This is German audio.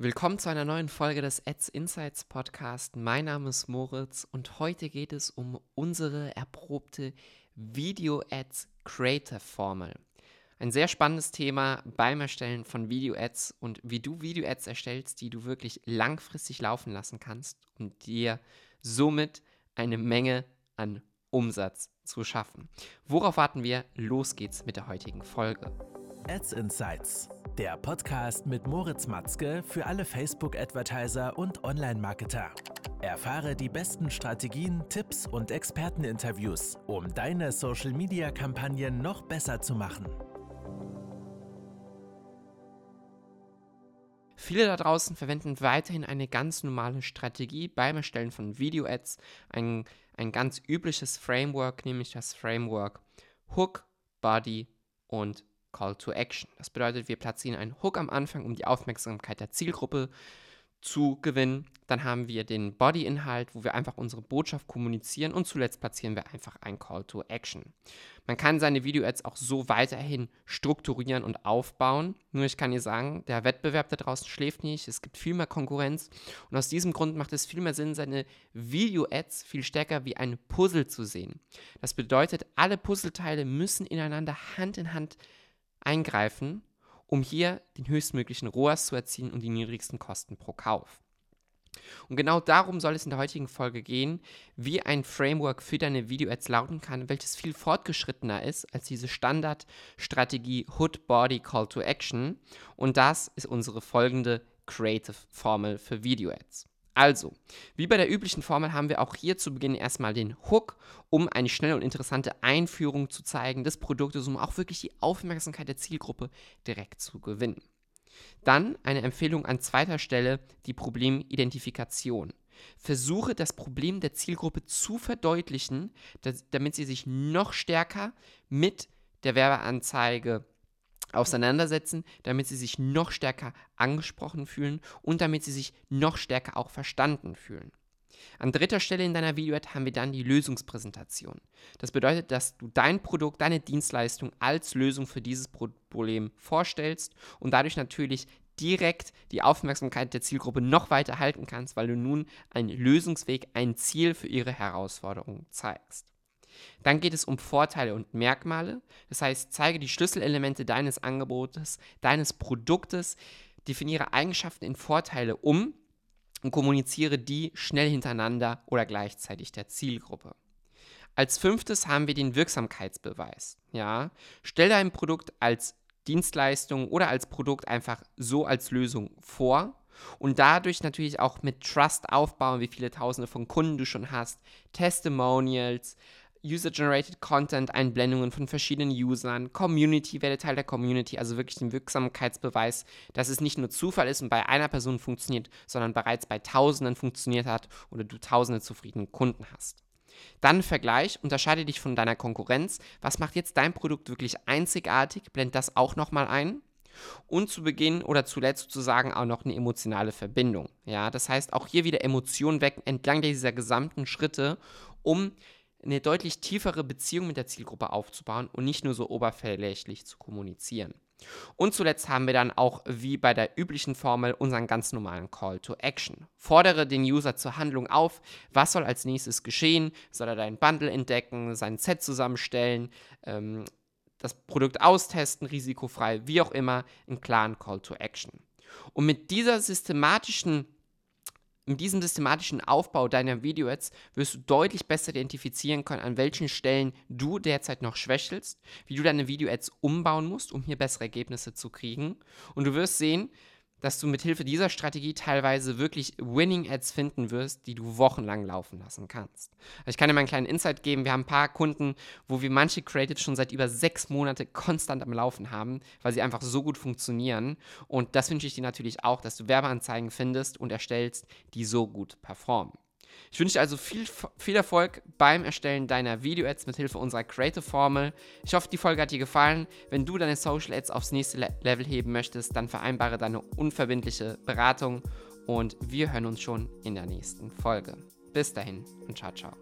Willkommen zu einer neuen Folge des Ads Insights Podcast. Mein Name ist Moritz und heute geht es um unsere erprobte Video Ads Creator Formel. Ein sehr spannendes Thema beim Erstellen von Video Ads und wie du Video Ads erstellst, die du wirklich langfristig laufen lassen kannst, um dir somit eine Menge an Umsatz zu schaffen. Worauf warten wir? Los geht's mit der heutigen Folge. Ads Insights der Podcast mit Moritz Matzke für alle Facebook-Advertiser und Online-Marketer. Erfahre die besten Strategien, Tipps und Experteninterviews, um deine Social-Media-Kampagnen noch besser zu machen. Viele da draußen verwenden weiterhin eine ganz normale Strategie beim Erstellen von Video-Ads, ein, ein ganz übliches Framework, nämlich das Framework Hook, Body und Call to Action. Das bedeutet, wir platzieren einen Hook am Anfang, um die Aufmerksamkeit der Zielgruppe zu gewinnen. Dann haben wir den Body-Inhalt, wo wir einfach unsere Botschaft kommunizieren und zuletzt platzieren wir einfach ein Call to Action. Man kann seine Video-Ads auch so weiterhin strukturieren und aufbauen. Nur ich kann dir sagen, der Wettbewerb da draußen schläft nicht, es gibt viel mehr Konkurrenz und aus diesem Grund macht es viel mehr Sinn, seine Video-Ads viel stärker wie ein Puzzle zu sehen. Das bedeutet, alle Puzzleteile müssen ineinander Hand in Hand eingreifen, um hier den höchstmöglichen ROAS zu erzielen und die niedrigsten Kosten pro Kauf. Und genau darum soll es in der heutigen Folge gehen, wie ein Framework für deine Video-Ads lauten kann, welches viel fortgeschrittener ist als diese Standardstrategie Hood Body Call to Action. Und das ist unsere folgende Creative Formel für Video-Ads. Also, wie bei der üblichen Formel haben wir auch hier zu Beginn erstmal den Hook, um eine schnelle und interessante Einführung zu zeigen des Produktes, um auch wirklich die Aufmerksamkeit der Zielgruppe direkt zu gewinnen. Dann eine Empfehlung an zweiter Stelle, die Problemidentifikation. Versuche das Problem der Zielgruppe zu verdeutlichen, damit sie sich noch stärker mit der Werbeanzeige auseinandersetzen, damit sie sich noch stärker angesprochen fühlen und damit sie sich noch stärker auch verstanden fühlen. An dritter Stelle in deiner Video-Ad haben wir dann die Lösungspräsentation. Das bedeutet, dass du dein Produkt, deine Dienstleistung als Lösung für dieses Problem vorstellst und dadurch natürlich direkt die Aufmerksamkeit der Zielgruppe noch weiter halten kannst, weil du nun einen Lösungsweg, ein Ziel für ihre Herausforderung zeigst. Dann geht es um Vorteile und Merkmale. Das heißt, zeige die Schlüsselelemente deines Angebotes, deines Produktes, definiere Eigenschaften in Vorteile um und kommuniziere die schnell hintereinander oder gleichzeitig der Zielgruppe. Als fünftes haben wir den Wirksamkeitsbeweis. Ja, stell dein Produkt als Dienstleistung oder als Produkt einfach so als Lösung vor und dadurch natürlich auch mit Trust aufbauen, wie viele Tausende von Kunden du schon hast, Testimonials, User-Generated Content, Einblendungen von verschiedenen Usern, Community, werde Teil der Community, also wirklich den Wirksamkeitsbeweis, dass es nicht nur Zufall ist und bei einer Person funktioniert, sondern bereits bei Tausenden funktioniert hat oder du Tausende zufriedene Kunden hast. Dann Vergleich, unterscheide dich von deiner Konkurrenz. Was macht jetzt dein Produkt wirklich einzigartig? Blend das auch nochmal ein. Und zu Beginn oder zuletzt sozusagen auch noch eine emotionale Verbindung. Ja, das heißt auch hier wieder Emotionen wecken entlang dieser gesamten Schritte, um eine deutlich tiefere Beziehung mit der Zielgruppe aufzubauen und nicht nur so oberflächlich zu kommunizieren. Und zuletzt haben wir dann auch, wie bei der üblichen Formel, unseren ganz normalen Call to Action. Fordere den User zur Handlung auf. Was soll als nächstes geschehen? Soll er dein Bundle entdecken, sein Set zusammenstellen, ähm, das Produkt austesten, risikofrei, wie auch immer, einen klaren Call to Action. Und mit dieser systematischen mit diesem systematischen Aufbau deiner Video-Ads wirst du deutlich besser identifizieren können, an welchen Stellen du derzeit noch schwächelst, wie du deine Video-Ads umbauen musst, um hier bessere Ergebnisse zu kriegen. Und du wirst sehen, dass du mit Hilfe dieser Strategie teilweise wirklich Winning Ads finden wirst, die du wochenlang laufen lassen kannst. Also ich kann dir mal einen kleinen Insight geben. Wir haben ein paar Kunden, wo wir manche Creatives schon seit über sechs Monate konstant am Laufen haben, weil sie einfach so gut funktionieren. Und das wünsche ich dir natürlich auch, dass du Werbeanzeigen findest und erstellst, die so gut performen. Ich wünsche dir also viel, viel Erfolg beim Erstellen deiner Video-Ads mit Hilfe unserer Creative-Formel. Ich hoffe, die Folge hat dir gefallen. Wenn du deine Social-Ads aufs nächste Le Level heben möchtest, dann vereinbare deine unverbindliche Beratung und wir hören uns schon in der nächsten Folge. Bis dahin und ciao, ciao.